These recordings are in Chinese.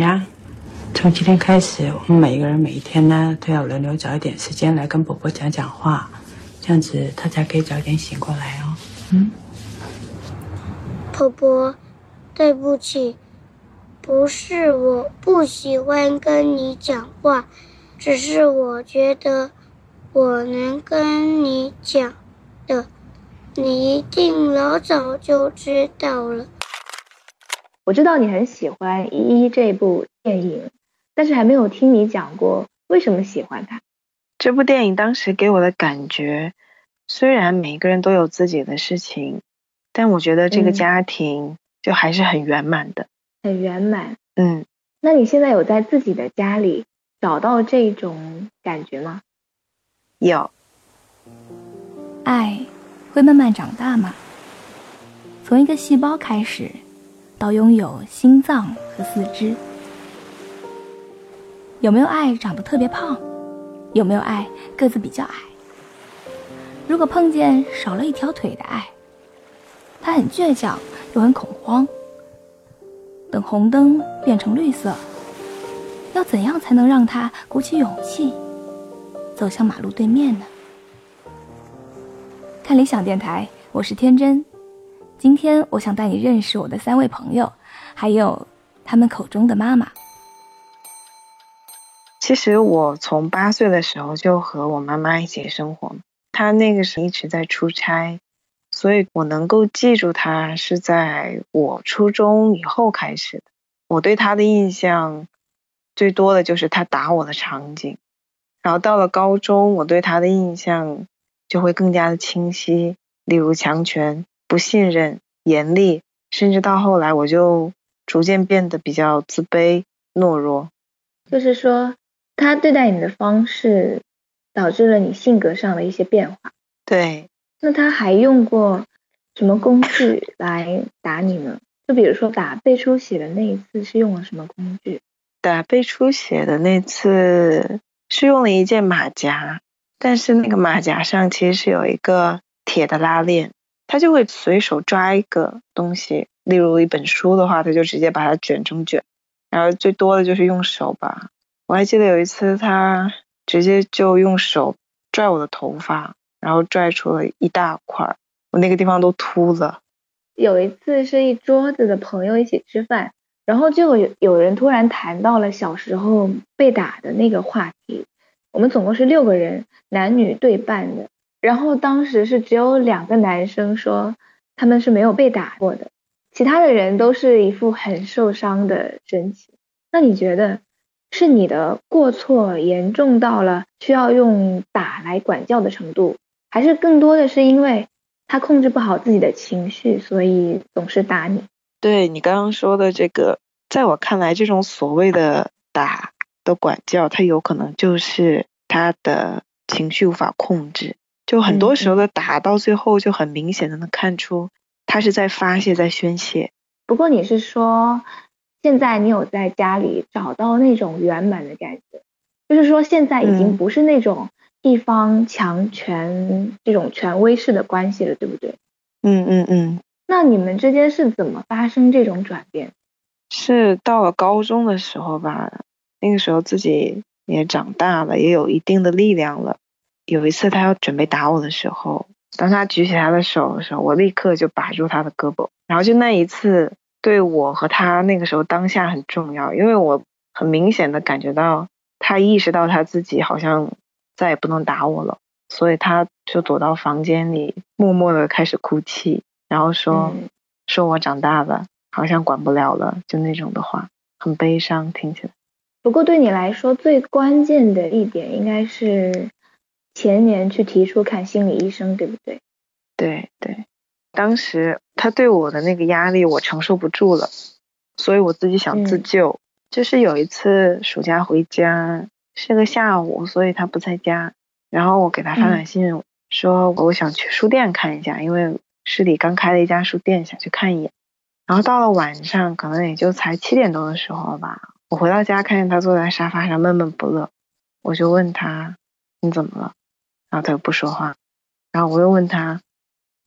呀，从今天开始，我们每一个人每一天呢，都要轮流找一点时间来跟伯伯讲讲话，这样子他才可以早点醒过来哦。嗯，婆婆，对不起，不是我不喜欢跟你讲话，只是我觉得我能跟你讲的，你一定老早就知道了。我知道你很喜欢《一一》这部电影，但是还没有听你讲过为什么喜欢它。这部电影当时给我的感觉，虽然每个人都有自己的事情，但我觉得这个家庭就还是很圆满的。很圆满。嗯，那你现在有在自己的家里找到这种感觉吗？有。爱会慢慢长大吗？从一个细胞开始。到拥有心脏和四肢，有没有爱长得特别胖？有没有爱个子比较矮？如果碰见少了一条腿的爱，他很倔强又很恐慌。等红灯变成绿色，要怎样才能让他鼓起勇气走向马路对面呢？看理想电台，我是天真。今天我想带你认识我的三位朋友，还有他们口中的妈妈。其实我从八岁的时候就和我妈妈一起生活，她那个时候一直在出差，所以我能够记住她是在我初中以后开始的。我对她的印象最多的就是她打我的场景，然后到了高中，我对她的印象就会更加的清晰，例如强权。不信任、严厉，甚至到后来，我就逐渐变得比较自卑、懦弱。就是说，他对待你的方式，导致了你性格上的一些变化。对。那他还用过什么工具来打你呢？就比如说打背出血的那一次，是用了什么工具？打背出血的那次是用了一件马甲，但是那个马甲上其实是有一个铁的拉链。他就会随手抓一个东西，例如一本书的话，他就直接把它卷成卷，然后最多的就是用手吧。我还记得有一次，他直接就用手拽我的头发，然后拽出了一大块，我那个地方都秃了。有一次是一桌子的朋友一起吃饭，然后就有有人突然谈到了小时候被打的那个话题。我们总共是六个人，男女对半的。然后当时是只有两个男生说他们是没有被打过的，其他的人都是一副很受伤的神情。那你觉得是你的过错严重到了需要用打来管教的程度，还是更多的是因为他控制不好自己的情绪，所以总是打你？对你刚刚说的这个，在我看来，这种所谓的打的管教，他有可能就是他的情绪无法控制。就很多时候的打到最后就很明显的能看出他是在发泄在宣泄。不过你是说现在你有在家里找到那种圆满的感觉，就是说现在已经不是那种一方强权这种权威式的关系了，对不对？嗯嗯嗯。那你们之间是怎么发生这种转变？是到了高中的时候吧，那个时候自己也长大了，也有一定的力量了。有一次他要准备打我的时候，当他举起他的手的时候，我立刻就把住他的胳膊。然后就那一次，对我和他那个时候当下很重要，因为我很明显的感觉到他意识到他自己好像再也不能打我了，所以他就躲到房间里，默默的开始哭泣，然后说说我长大了，好像管不了了，就那种的话，很悲伤，听起来。不过对你来说，最关键的一点应该是。前年去提出看心理医生，对不对？对对，当时他对我的那个压力我承受不住了，所以我自己想自救。就是有一次暑假回家是个下午，所以他不在家，然后我给他发短信说我想去书店看一下，因为市里刚开了一家书店，想去看一眼。然后到了晚上，可能也就才七点多的时候吧，我回到家看见他坐在沙发上闷闷不乐，我就问他你怎么了？然后他又不说话，然后我又问他，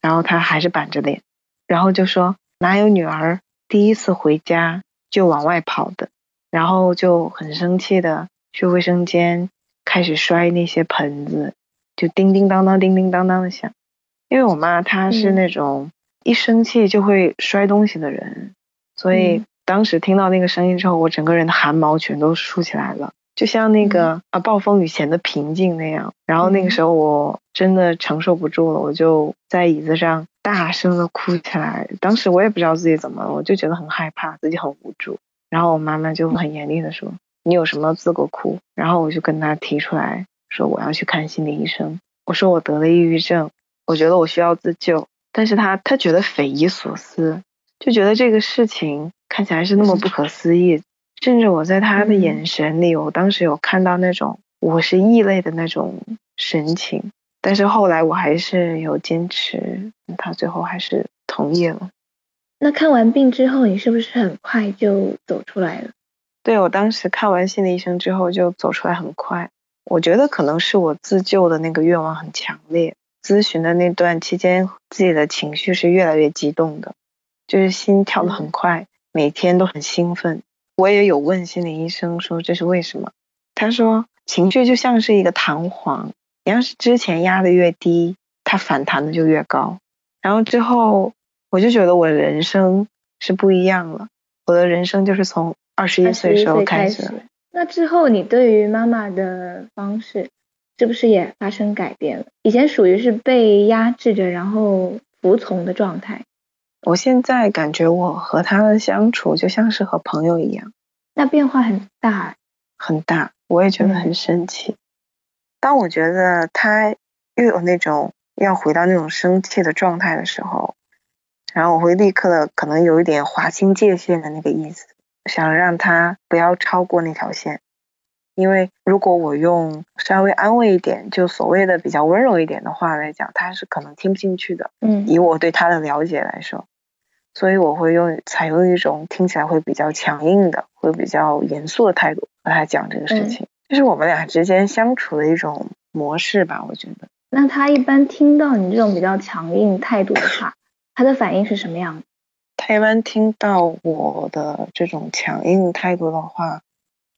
然后他还是板着脸，然后就说哪有女儿第一次回家就往外跑的？然后就很生气的去卫生间开始摔那些盆子，就叮叮当当、叮叮当当的响。因为我妈她是那种一生气就会摔东西的人，所以当时听到那个声音之后，我整个人的汗毛全都竖起来了。就像那个啊暴风雨前的平静那样，然后那个时候我真的承受不住了，我就在椅子上大声的哭起来。当时我也不知道自己怎么了，我就觉得很害怕，自己很无助。然后我妈妈就很严厉的说：“你有什么资格哭？”然后我就跟她提出来说我要去看心理医生，我说我得了抑郁症，我觉得我需要自救。但是她她觉得匪夷所思，就觉得这个事情看起来是那么不可思议。甚至我在他的眼神里，我当时有看到那种我是异类的那种神情，但是后来我还是有坚持，他最后还是同意了。那看完病之后，你是不是很快就走出来了？对我当时看完心理医生之后就走出来很快，我觉得可能是我自救的那个愿望很强烈。咨询的那段期间，自己的情绪是越来越激动的，就是心跳的很快，每天都很兴奋。我也有问心理医生说这是为什么，他说情绪就像是一个弹簧，你要是之前压的越低，它反弹的就越高。然后之后我就觉得我的人生是不一样了，我的人生就是从二十一岁时候开始。那之后你对于妈妈的方式是不是也发生改变了？以前属于是被压制着，然后服从的状态。我现在感觉我和他的相处就像是和朋友一样，那变化很大，很大，我也觉得很生气。当我觉得他又有那种要回到那种生气的状态的时候，然后我会立刻的可能有一点划清界限的那个意思，想让他不要超过那条线。因为如果我用稍微安慰一点，就所谓的比较温柔一点的话来讲，他是可能听不进去的。嗯，以我对他的了解来说。所以我会用采用一种听起来会比较强硬的，会比较严肃的态度和他讲这个事情，这是我们俩之间相处的一种模式吧，我觉得。那他一般听到你这种比较强硬态度的话，他的反应是什么样的？他一般听到我的这种强硬态度的话，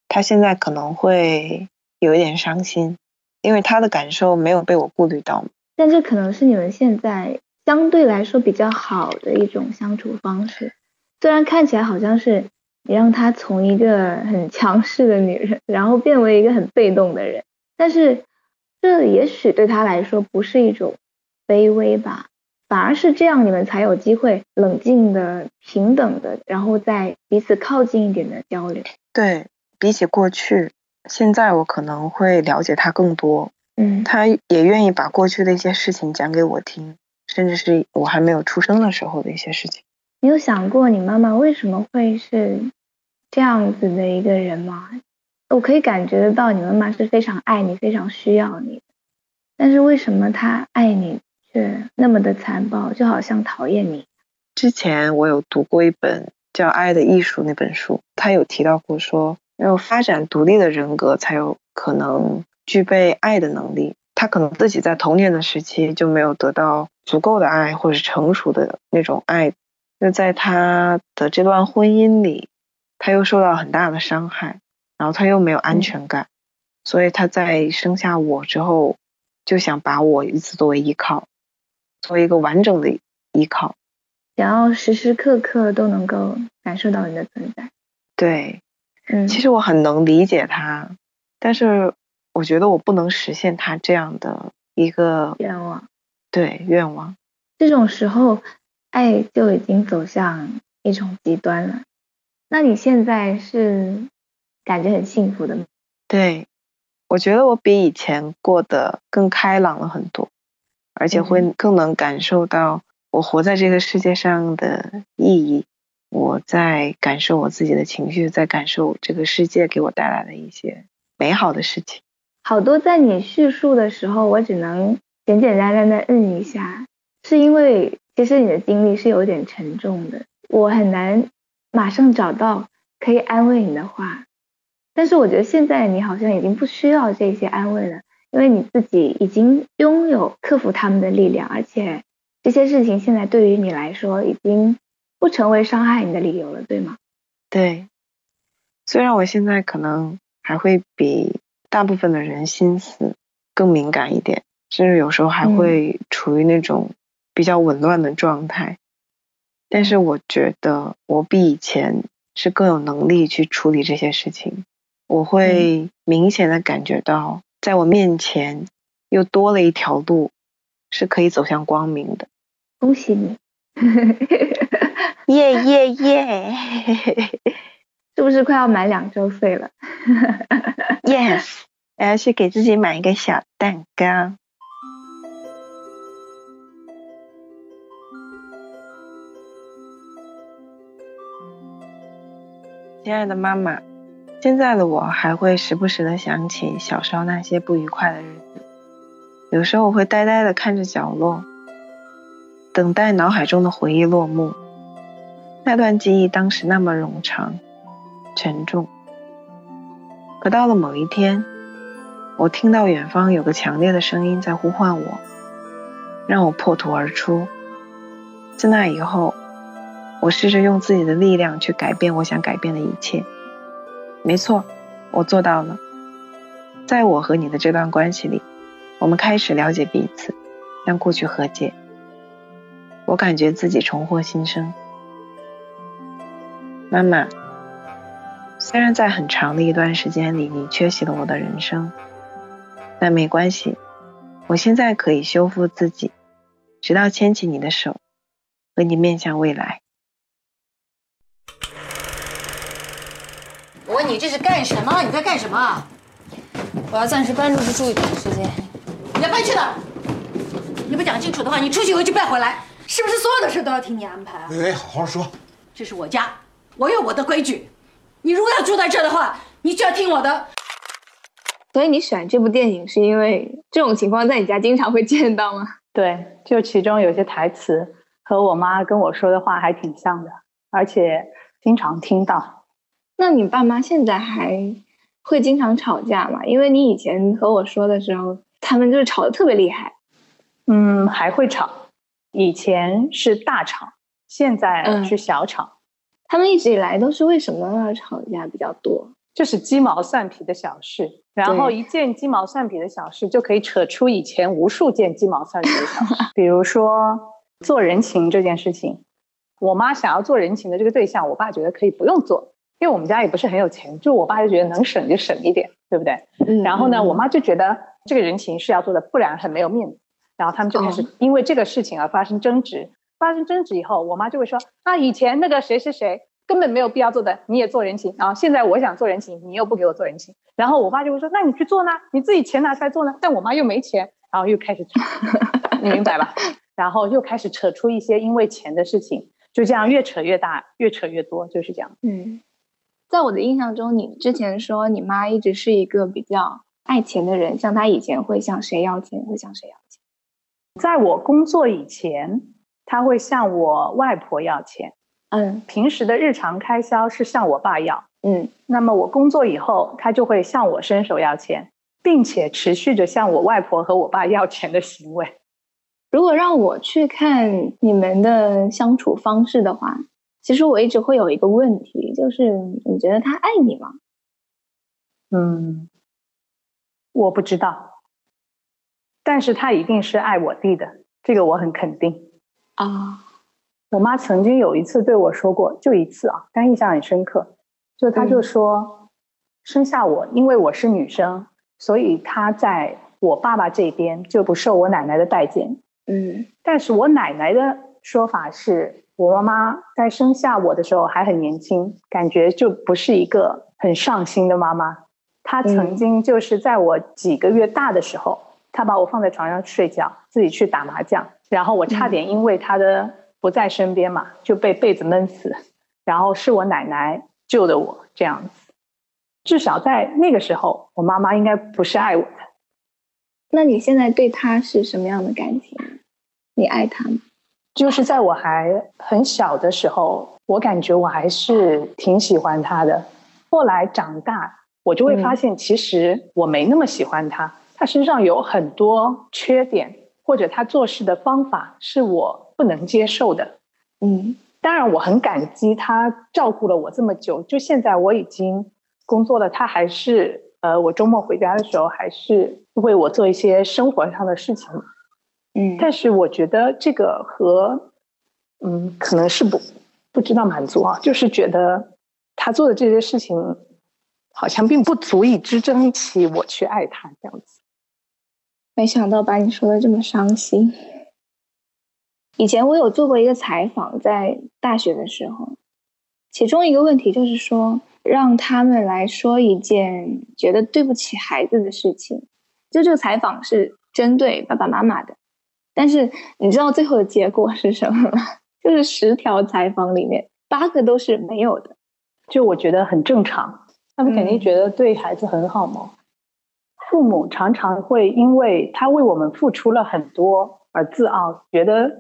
他现在可能会有一点伤心，因为他的感受没有被我顾虑到。但这可能是你们现在。相对来说比较好的一种相处方式，虽然看起来好像是你让他从一个很强势的女人，然后变为一个很被动的人，但是这也许对他来说不是一种卑微吧，反而是这样，你们才有机会冷静的、平等的，然后再彼此靠近一点的交流。对比起过去，现在我可能会了解他更多，嗯，他也愿意把过去的一些事情讲给我听。甚至是我还没有出生的时候的一些事情。你有想过你妈妈为什么会是这样子的一个人吗？我可以感觉得到你妈妈是非常爱你、非常需要你，但是为什么她爱你却那么的残暴，就好像讨厌你？之前我有读过一本叫《爱的艺术》那本书，他有提到过说，要发展独立的人格才有可能具备爱的能力。他可能自己在童年的时期就没有得到足够的爱，或者是成熟的那种爱。那在他的这段婚姻里，他又受到很大的伤害，然后他又没有安全感，所以他在生下我之后，就想把我一直作为依靠，作为一个完整的依靠，想要时时刻刻都能够感受到你的存在。对，嗯，其实我很能理解他，但是。我觉得我不能实现他这样的一个愿望，对愿望。这种时候，爱就已经走向一种极端了。那你现在是感觉很幸福的吗？对，我觉得我比以前过得更开朗了很多，而且会更能感受到我活在这个世界上的意义。我在感受我自己的情绪，在感受这个世界给我带来的一些美好的事情。好多在你叙述的时候，我只能简简单单的嗯一下，是因为其实你的经历是有点沉重的，我很难马上找到可以安慰你的话。但是我觉得现在你好像已经不需要这些安慰了，因为你自己已经拥有克服他们的力量，而且这些事情现在对于你来说已经不成为伤害你的理由了，对吗？对。虽然我现在可能还会比大部分的人心思更敏感一点，甚至有时候还会处于那种比较紊乱的状态，但是我觉得我比以前是更有能力去处理这些事情。我会明显的感觉到，在我面前又多了一条路，是可以走向光明的。恭喜你！耶 耶耶！是不是快要满两周岁了？Yes，我要去给自己买一个小蛋糕。亲爱的妈妈，现在的我还会时不时的想起小时候那些不愉快的日子，有时候我会呆呆的看着角落，等待脑海中的回忆落幕。那段记忆当时那么冗长。沉重。可到了某一天，我听到远方有个强烈的声音在呼唤我，让我破土而出。自那以后，我试着用自己的力量去改变我想改变的一切。没错，我做到了。在我和你的这段关系里，我们开始了解彼此，向过去和解。我感觉自己重获新生，妈妈。虽然在很长的一段时间里，你缺席了我的人生，但没关系，我现在可以修复自己，直到牵起你的手，和你面向未来。我问你这是干什么？你在干什么？我要暂时搬出去住一段时间。你要搬去哪？你不讲清楚的话，你出去以后就别回来。是不是所有的事都要听你安排？薇薇，好好说。这是我家，我有我的规矩。你如果要住在这的话，你就要听我的。所以你选这部电影是因为这种情况在你家经常会见到吗？对，就其中有些台词和我妈跟我说的话还挺像的，而且经常听到。那你爸妈现在还会经常吵架吗？因为你以前和我说的时候，他们就是吵得特别厉害。嗯，还会吵，以前是大吵，现在是小吵。他们一直以来都是为什么要吵架比较多？就是鸡毛蒜皮的小事，然后一件鸡毛蒜皮的小事就可以扯出以前无数件鸡毛蒜皮的小事。比如说做人情这件事情，我妈想要做人情的这个对象，我爸觉得可以不用做，因为我们家也不是很有钱，就我爸就觉得能省就省一点，对不对？嗯。然后呢，我妈就觉得这个人情是要做的，不然很没有面子。然后他们就开始因为这个事情而发生争执。发生争执以后，我妈就会说：“啊，以前那个谁谁谁根本没有必要做的，你也做人情。然后现在我想做人情，你又不给我做人情。然后我爸就会说：那你去做呢？你自己钱拿出来做呢？但我妈又没钱，然后又开始吵，你明白吧？然后又开始扯出一些因为钱的事情，就这样越扯越大，越扯越多，就是这样。嗯，在我的印象中，你之前说你妈一直是一个比较爱钱的人，像她以前会向谁要钱，会向谁要钱？在我工作以前。他会向我外婆要钱，嗯，平时的日常开销是向我爸要，嗯，那么我工作以后，他就会向我伸手要钱，并且持续着向我外婆和我爸要钱的行为。如果让我去看你们的相处方式的话，其实我一直会有一个问题，就是你觉得他爱你吗？嗯，我不知道，但是他一定是爱我弟的，这个我很肯定。啊，我妈曾经有一次对我说过，就一次啊，但印象很深刻。就她就说，生下我，因为我是女生，所以她在我爸爸这边就不受我奶奶的待见。嗯，但是我奶奶的说法是，我妈妈在生下我的时候还很年轻，感觉就不是一个很上心的妈妈。她曾经就是在我几个月大的时候，她把我放在床上睡觉，自己去打麻将。然后我差点因为他的不在身边嘛，就被被子闷死。然后是我奶奶救的我，这样子。至少在那个时候，我妈妈应该不是爱我的。那你现在对他是什么样的感情？你爱他吗？就是在我还很小的时候，我感觉我还是挺喜欢他的。后来长大，我就会发现，其实我没那么喜欢他，他身上有很多缺点。或者他做事的方法是我不能接受的，嗯，当然我很感激他照顾了我这么久，就现在我已经工作了，他还是呃，我周末回家的时候还是为我做一些生活上的事情。嗯，但是我觉得这个和嗯，可能是不不知道满足啊，就是觉得他做的这些事情好像并不足以支撑起我去爱他这样子。没想到把你说的这么伤心。以前我有做过一个采访，在大学的时候，其中一个问题就是说，让他们来说一件觉得对不起孩子的事情。就这个采访是针对爸爸妈妈的，但是你知道最后的结果是什么吗？就是十条采访里面八个都是没有的。就我觉得很正常，他们肯定觉得对孩子很好嘛。父母常常会因为他为我们付出了很多而自傲，觉得。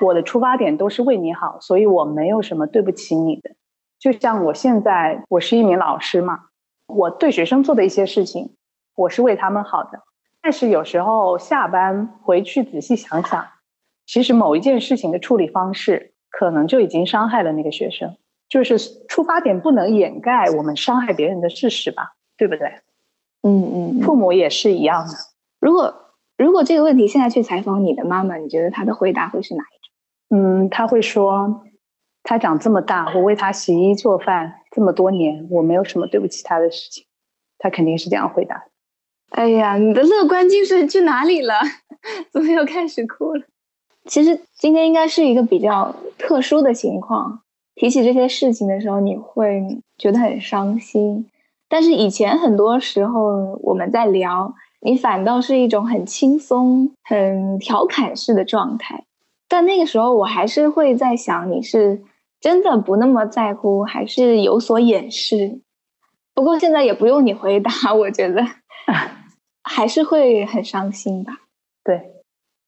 我的出发点都是为你好，所以我没有什么对不起你的。就像我现在，我是一名老师嘛，我对学生做的一些事情，我是为他们好的。但是有时候下班回去仔细想想，其实某一件事情的处理方式，可能就已经伤害了那个学生。就是出发点不能掩盖我们伤害别人的事实吧，对不对？嗯嗯，父母也是一样的。如果如果这个问题现在去采访你的妈妈，你觉得她的回答会是哪一种？嗯，她会说，她长这么大，我为她洗衣做饭这么多年，我没有什么对不起她的事情，她肯定是这样回答。哎呀，你的乐观精神去哪里了？怎么又开始哭了？其实今天应该是一个比较特殊的情况，提起这些事情的时候，你会觉得很伤心。但是以前很多时候我们在聊，你反倒是一种很轻松、很调侃式的状态。但那个时候，我还是会在想，你是真的不那么在乎，还是有所掩饰？不过现在也不用你回答，我觉得 还是会很伤心吧。对，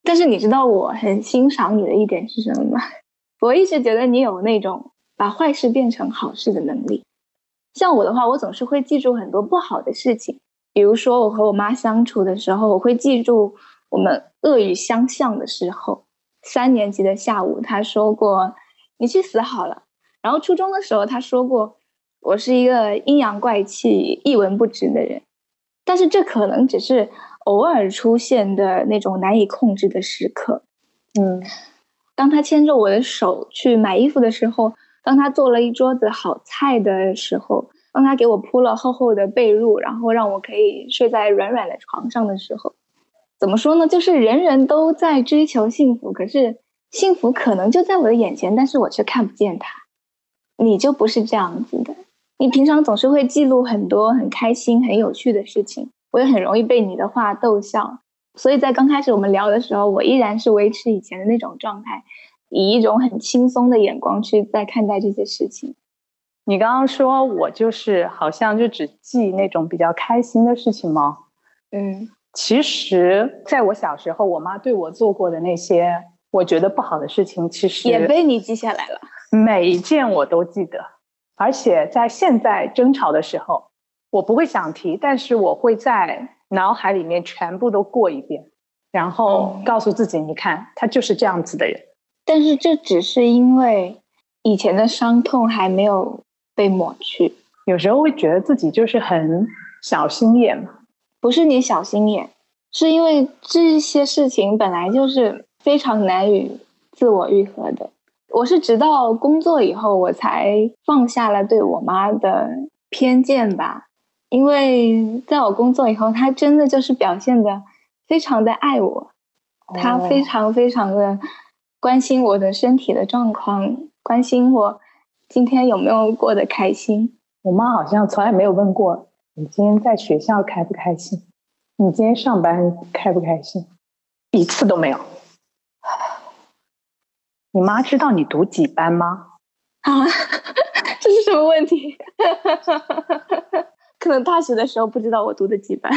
但是你知道我很欣赏你的一点是什么吗？我一直觉得你有那种把坏事变成好事的能力。像我的话，我总是会记住很多不好的事情，比如说我和我妈相处的时候，我会记住我们恶语相向的时候。三年级的下午，她说过：“你去死好了。”然后初中的时候，她说过：“我是一个阴阳怪气、一文不值的人。”但是这可能只是偶尔出现的那种难以控制的时刻。嗯，当他牵着我的手去买衣服的时候，当他做了一桌子好菜的时候，当他给我铺了厚厚的被褥，然后让我可以睡在软软的床上的时候。怎么说呢？就是人人都在追求幸福，可是幸福可能就在我的眼前，但是我却看不见它。你就不是这样子的，你平常总是会记录很多很开心、很有趣的事情，我也很容易被你的话逗笑。所以在刚开始我们聊的时候，我依然是维持以前的那种状态，以一种很轻松的眼光去在看待这些事情。你刚刚说我就是好像就只记那种比较开心的事情吗？嗯。其实，在我小时候，我妈对我做过的那些我觉得不好的事情，其实也被你记下来了。每一件我都记得，而且在现在争吵的时候，我不会想提，但是我会在脑海里面全部都过一遍，然后告诉自己：你看，他就是这样子的人。但是这只是因为以前的伤痛还没有被抹去。有时候会觉得自己就是很小心眼嘛。不是你小心眼，是因为这些事情本来就是非常难以自我愈合的。我是直到工作以后，我才放下了对我妈的偏见吧。因为在我工作以后，她真的就是表现的非常的爱我，她非常非常的关心我的身体的状况，关心我今天有没有过得开心。我妈好像从来没有问过。你今天在学校开不开心？你今天上班开不开心？一次都没有。你妈知道你读几班吗？啊，这是什么问题？可能大学的时候不知道我读的几班。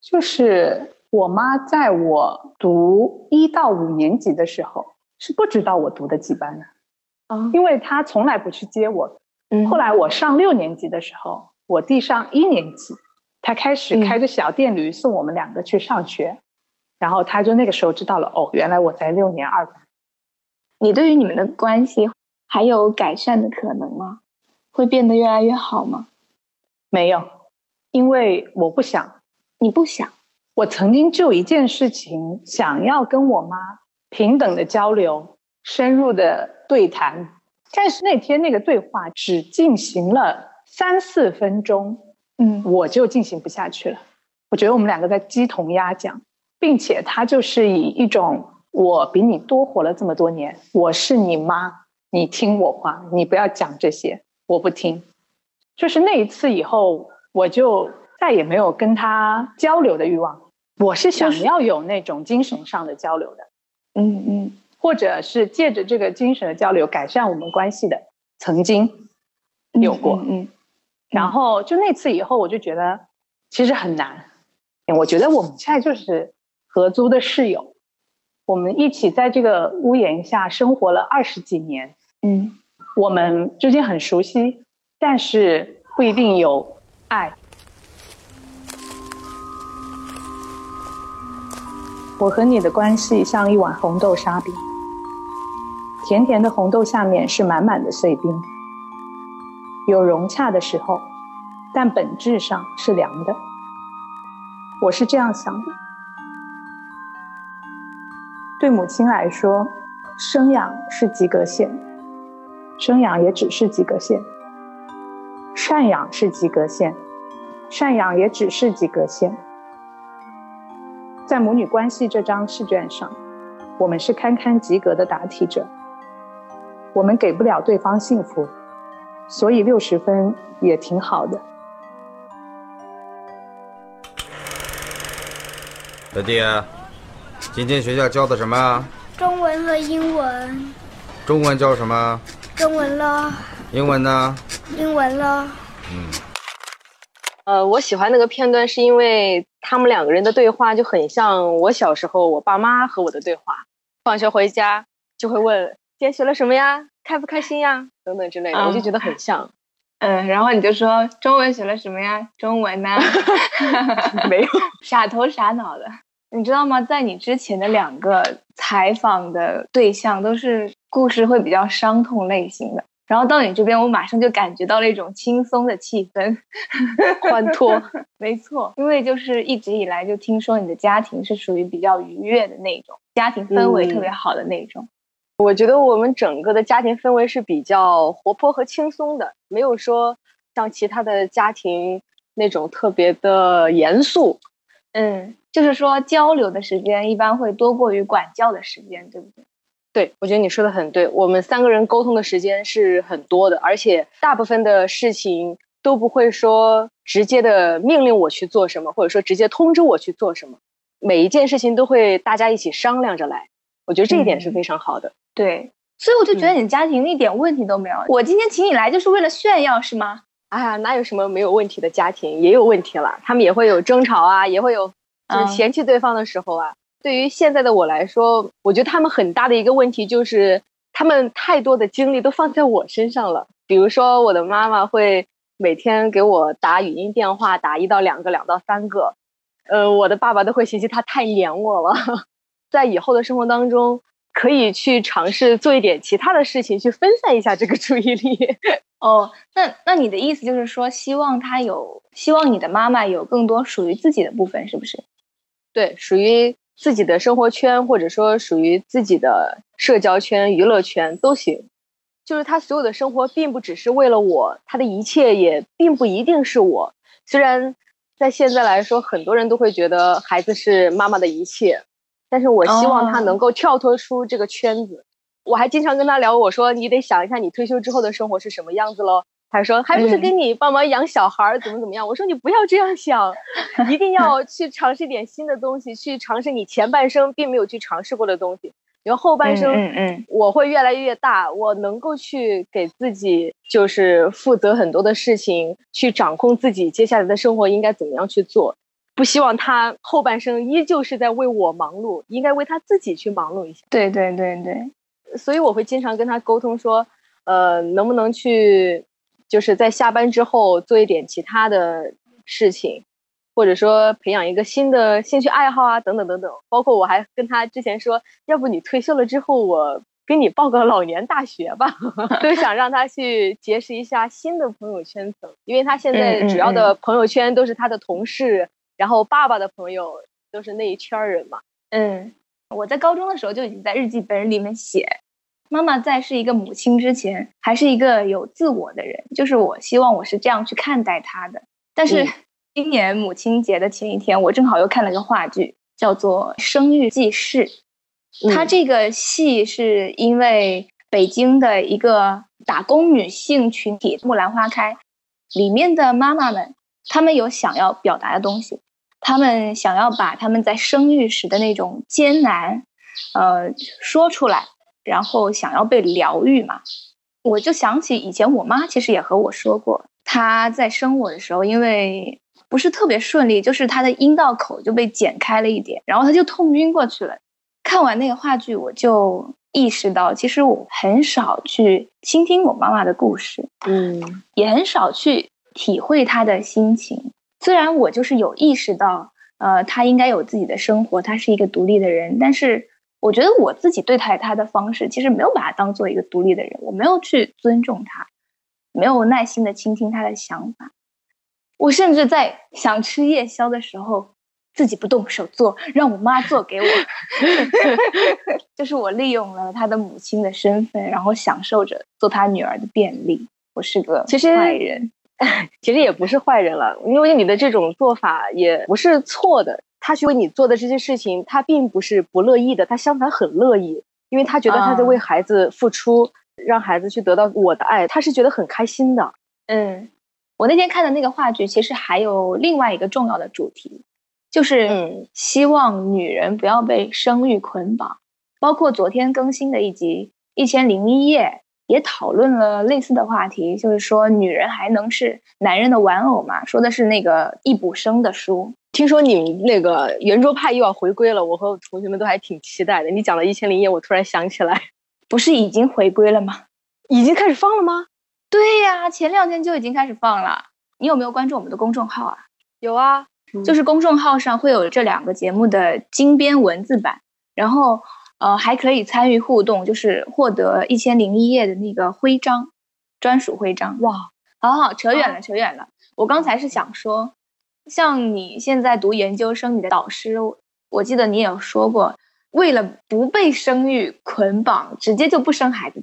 就是我妈在我读一到五年级的时候是不知道我读的几班的，啊，因为他从来不去接我。嗯，后来我上六年级的时候。我弟上一年级，他开始开着小电驴送我们两个去上学，然后他就那个时候知道了，哦，原来我在六年二班。你对于你们的关系还有改善的可能吗？会变得越来越好吗？没有，因为我不想。你不想？我曾经就一件事情想要跟我妈平等的交流、深入的对谈，但是那天那个对话只进行了三四分钟，嗯，我就进行不下去了。我觉得我们两个在鸡同鸭讲，并且他就是以一种我比你多活了这么多年，我是你妈，你听我话，你不要讲这些，我不听。就是那一次以后，我就再也没有跟他交流的欲望。我是想要有那种精神上的交流的，嗯嗯，或者是借着这个精神的交流改善我们关系的，曾经有过，嗯。然后就那次以后，我就觉得其实很难。我觉得我们现在就是合租的室友，我们一起在这个屋檐下生活了二十几年。嗯，我们之间很熟悉，但是不一定有爱。我和你的关系像一碗红豆沙饼，甜甜的红豆下面是满满的碎冰，有融洽的时候，但本质上是凉的。我是这样想的：对母亲来说，生养是及格线，生养也只是及格线；赡养是及格线，赡养也只是及格线。在母女关系这张试卷上，我们是堪堪及格的答题者。我们给不了对方幸福，所以六十分也挺好的。小弟，今天学校教的什么？中文和英文。中文教什么？中文了。英文呢？英文了。嗯。呃，我喜欢那个片段，是因为他们两个人的对话就很像我小时候我爸妈和我的对话。放学回家就会问今天学了什么呀，开不开心呀，等等之类的，我就觉得很像。嗯，然后你就说中文学了什么呀？中文呢？没有，傻头傻脑的。你知道吗？在你之前的两个采访的对象都是故事会比较伤痛类型的，然后到你这边，我马上就感觉到了一种轻松的气氛，欢脱。没错，因为就是一直以来就听说你的家庭是属于比较愉悦的那种，家庭氛围特别好的那种。我觉得我们整个的家庭氛围是比较活泼和轻松的，没有说像其他的家庭那种特别的严肃。嗯，就是说交流的时间一般会多过于管教的时间，对不对？对，我觉得你说的很对。我们三个人沟通的时间是很多的，而且大部分的事情都不会说直接的命令我去做什么，或者说直接通知我去做什么。每一件事情都会大家一起商量着来，我觉得这一点是非常好的。对，所以我就觉得你家庭一点问题都没有。我今天请你来就是为了炫耀，是吗？哎呀，哪有什么没有问题的家庭，也有问题了。他们也会有争吵啊，也会有就是嫌弃对方的时候啊。对于现在的我来说，我觉得他们很大的一个问题就是，他们太多的精力都放在我身上了。比如说，我的妈妈会每天给我打语音电话，打一到两个，两到三个。呃，我的爸爸都会嫌弃他太黏我了。在以后的生活当中，可以去尝试做一点其他的事情，去分散一下这个注意力。哦，那那你的意思就是说，希望他有，希望你的妈妈有更多属于自己的部分，是不是？对，属于自己的生活圈，或者说属于自己的社交圈、娱乐圈都行。就是他所有的生活，并不只是为了我，他的一切也并不一定是我。虽然在现在来说，很多人都会觉得孩子是妈妈的一切，但是我希望他能够跳脱出这个圈子。我还经常跟他聊，我说你得想一下你退休之后的生活是什么样子喽。他说还不是给你帮忙养小孩儿，怎么怎么样？我说你不要这样想，一定要 去尝试一点新的东西，去尝试你前半生并没有去尝试过的东西。然后后半生，嗯嗯，我会越来越大，我能够去给自己就是负责很多的事情，去掌控自己接下来的生活应该怎么样去做。不希望他后半生依旧是在为我忙碌，应该为他自己去忙碌一下。对对对对。所以我会经常跟他沟通说，呃，能不能去，就是在下班之后做一点其他的事情，或者说培养一个新的兴趣爱好啊，等等等等。包括我还跟他之前说，要不你退休了之后，我给你报个老年大学吧，都想让他去结识一下新的朋友圈层，因为他现在主要的朋友圈都是他的同事，然后爸爸的朋友都是那一圈人嘛。嗯，我在高中的时候就已经在日记本里面写，妈妈在是一个母亲之前，还是一个有自我的人，就是我希望我是这样去看待她的。但是今年母亲节的前一天，我正好又看了个话剧，叫做《生育记事》。它这个戏是因为北京的一个打工女性群体“木兰花开”里面的妈妈们，她们有想要表达的东西，她们想要把她们在生育时的那种艰难，呃，说出来，然后想要被疗愈嘛。我就想起以前我妈其实也和我说过，她在生我的时候，因为不是特别顺利，就是她的阴道口就被剪开了一点，然后她就痛晕过去了。看完那个话剧，我就意识到，其实我很少去倾听我妈妈的故事，嗯，也很少去体会她的心情。虽然我就是有意识到，呃，她应该有自己的生活，她是一个独立的人，但是我觉得我自己对待他的方式，其实没有把他当做一个独立的人，我没有去尊重他，没有耐心的倾听他的想法。我甚至在想吃夜宵的时候。自己不动手做，让我妈做给我，就是我利用了他的母亲的身份，然后享受着做他女儿的便利。我是个其实坏人，其实也不是坏人了，因为你的这种做法也不是错的。他去为你做的这些事情，他并不是不乐意的，他相反很乐意，因为他觉得他在为孩子付出，让孩子去得到我的爱，他是觉得很开心的。嗯，我那天看的那个话剧，其实还有另外一个重要的主题。就是希望女人不要被生育捆绑，包括昨天更新的一集《一千零一夜》也讨论了类似的话题，就是说女人还能是男人的玩偶吗？说的是那个易卜生的书。听说你们那个圆桌派又要回归了，我和同学们都还挺期待的。你讲了一千零一夜，我突然想起来，不是已经回归了吗？已经开始放了吗？对呀，前两天就已经开始放了。你有没有关注我们的公众号啊？有啊。就是公众号上会有这两个节目的精编文字版，然后呃还可以参与互动，就是获得一千零一夜的那个徽章，专属徽章。哇，好好扯远了，扯远了。我刚才是想说，像你现在读研究生，你的导师，我记得你也有说过，为了不被生育捆绑，直接就不生孩子。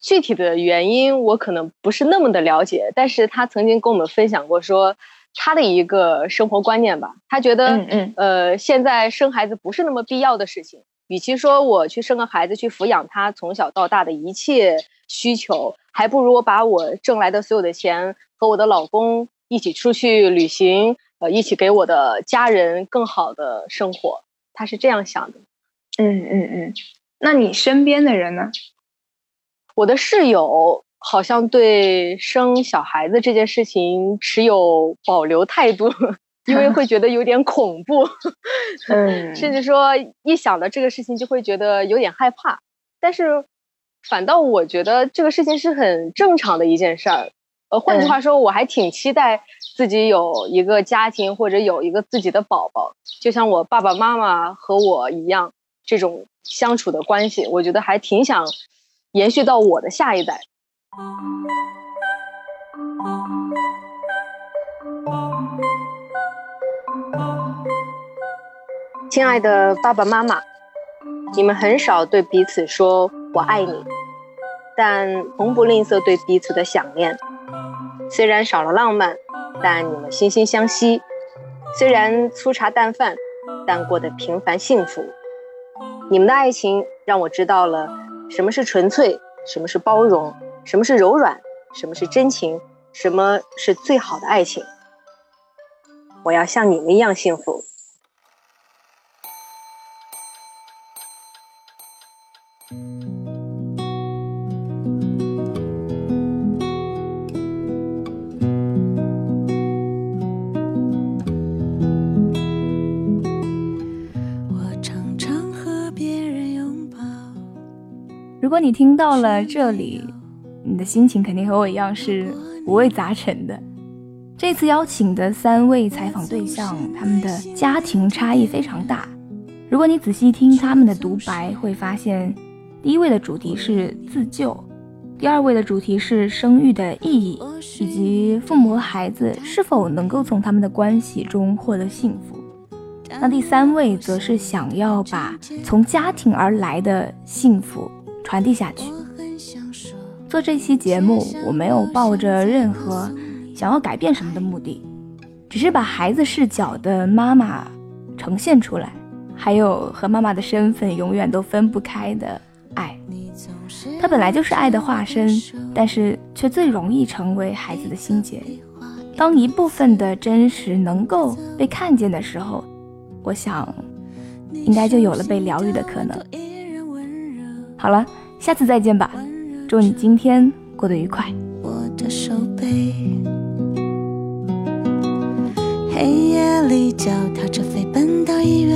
具体的原因我可能不是那么的了解，但是他曾经跟我们分享过说。他的一个生活观念吧，他觉得，嗯嗯，呃，现在生孩子不是那么必要的事情。与其说我去生个孩子去抚养他从小到大的一切需求，还不如我把我挣来的所有的钱和我的老公一起出去旅行，呃，一起给我的家人更好的生活。他是这样想的。嗯嗯嗯，那你身边的人呢？我的室友。好像对生小孩子这件事情持有保留态度，因为会觉得有点恐怖 嗯，甚至说一想到这个事情就会觉得有点害怕。但是，反倒我觉得这个事情是很正常的一件事儿。呃，换句话说，我还挺期待自己有一个家庭或者有一个自己的宝宝，就像我爸爸妈妈和我一样这种相处的关系，我觉得还挺想延续到我的下一代。亲爱的爸爸妈妈，你们很少对彼此说“我爱你”，但从不吝啬对彼此的想念。虽然少了浪漫，但你们惺惺相惜；虽然粗茶淡饭，但过得平凡幸福。你们的爱情让我知道了什么是纯粹，什么是包容。什么是柔软？什么是真情？什么是最好的爱情？我要像你们一样幸福。如果你听到了这里。你的心情肯定和我一样是五味杂陈的。这次邀请的三位采访对象，他们的家庭差异非常大。如果你仔细听他们的独白，会发现第一位的主题是自救，第二位的主题是生育的意义，以及父母和孩子是否能够从他们的关系中获得幸福。那第三位则是想要把从家庭而来的幸福传递下去。做这期节目，我没有抱着任何想要改变什么的目的，只是把孩子视角的妈妈呈现出来，还有和妈妈的身份永远都分不开的爱。它本来就是爱的化身，但是却最容易成为孩子的心结。当一部分的真实能够被看见的时候。我想，应该就有了被疗愈的可能。好了，下次再见吧，祝你今天过得愉快。黑夜里，脚踏车飞奔到医院，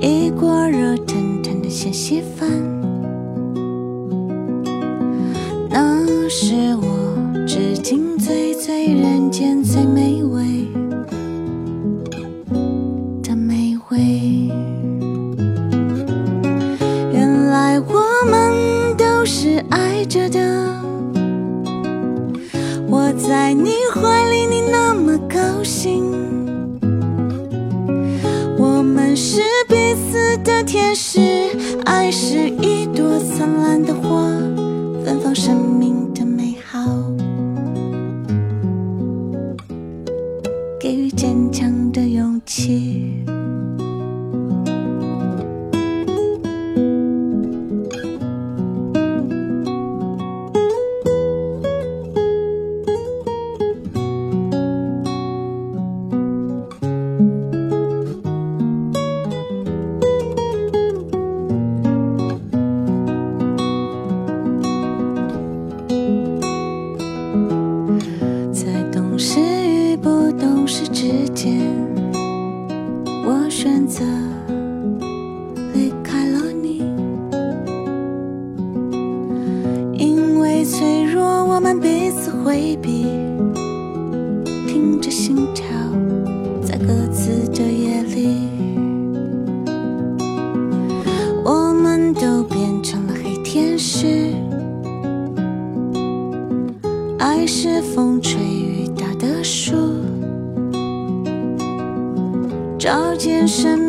一锅热腾腾的鲜稀饭，那是我至今最最人间最美味。的美味。原来，我们都是爱着的，我在你心。我们是彼此的天使，爱是是一